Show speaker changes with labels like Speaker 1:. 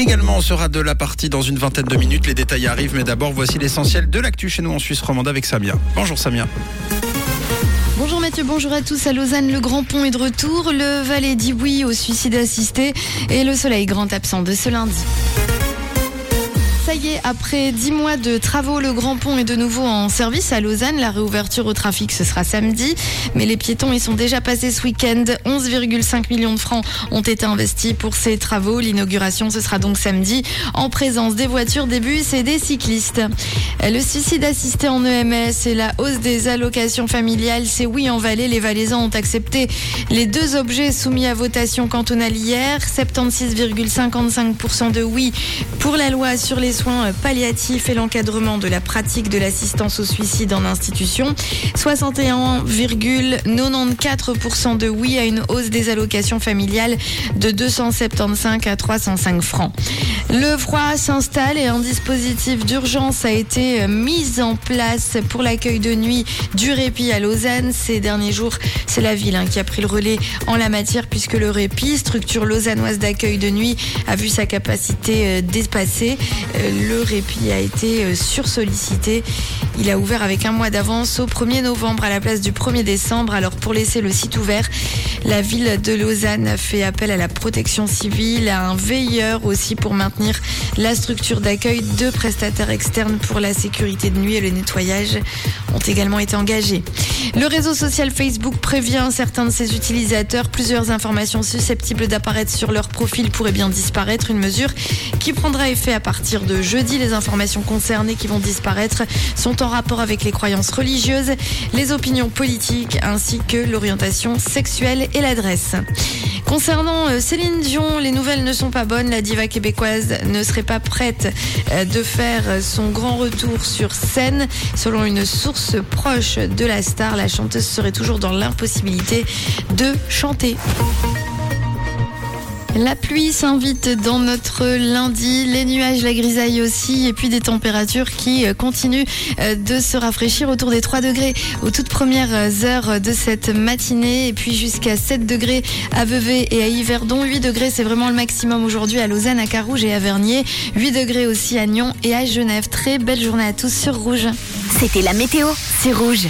Speaker 1: également. On sera de la partie dans une vingtaine de minutes. Les détails arrivent, mais d'abord, voici l'essentiel de l'actu chez nous en Suisse romande avec Samia. Bonjour Samia.
Speaker 2: Bonjour Mathieu, bonjour à tous. À Lausanne, le Grand Pont est de retour. Le Valais dit oui au suicide assisté et le soleil grand absent de ce lundi. Ça y est, après dix mois de travaux, le Grand Pont est de nouveau en service à Lausanne. La réouverture au trafic, ce sera samedi. Mais les piétons y sont déjà passés ce week-end. 11,5 millions de francs ont été investis pour ces travaux. L'inauguration, ce sera donc samedi, en présence des voitures, des bus et des cyclistes. Le suicide assisté en EMS et la hausse des allocations familiales, c'est oui en Valais. Les Valaisans ont accepté les deux objets soumis à votation cantonale hier. 76,55% de oui pour la loi sur les soins palliatifs et l'encadrement de la pratique de l'assistance au suicide en institution. 61,94% de oui à une hausse des allocations familiales de 275 à 305 francs. Le froid s'installe et un dispositif d'urgence a été mis en place pour l'accueil de nuit du répit à Lausanne. Ces derniers jours, c'est la ville hein, qui a pris le relais en la matière puisque le répit, structure lausannoise d'accueil de nuit, a vu sa capacité euh, dépassée. Euh, le répit a été euh, sursollicité. Il a ouvert avec un mois d'avance au 1er novembre à la place du 1er décembre. Alors pour laisser le site ouvert, la ville de Lausanne a fait appel à la protection civile, à un veilleur aussi pour maintenir la structure d'accueil. Deux prestataires externes pour la sécurité de nuit et le nettoyage ont également été engagés. Le réseau social Facebook prévient certains de ses utilisateurs. Plusieurs informations susceptibles d'apparaître sur leur profil pourraient bien disparaître. Une mesure qui prendra effet à partir de jeudi. Les informations concernées qui vont disparaître sont en rapport avec les croyances religieuses, les opinions politiques ainsi que l'orientation sexuelle et l'adresse. Concernant euh, Céline Dion, les nouvelles ne sont pas bonnes. La diva québécoise ne serait pas prête euh, de faire son grand retour sur scène. Selon une source proche de la star, la chanteuse serait toujours dans l'impossibilité de chanter. La pluie s'invite dans notre lundi, les nuages, la grisaille aussi, et puis des températures qui euh, continuent euh, de se rafraîchir autour des 3 degrés aux toutes premières heures de cette matinée, et puis jusqu'à 7 degrés à Vevey et à Yverdon. 8 degrés, c'est vraiment le maximum aujourd'hui à Lausanne, à Carouge et à Vernier. 8 degrés aussi à Nyon et à Genève. Très belle journée à tous sur Rouge.
Speaker 3: C'était la météo, c'est Rouge.